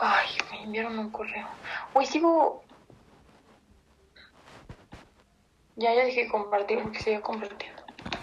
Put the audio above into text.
Ay, me enviaron un correo. Hoy sigo. Ya, ya dejé de compartir porque sigo compartiendo.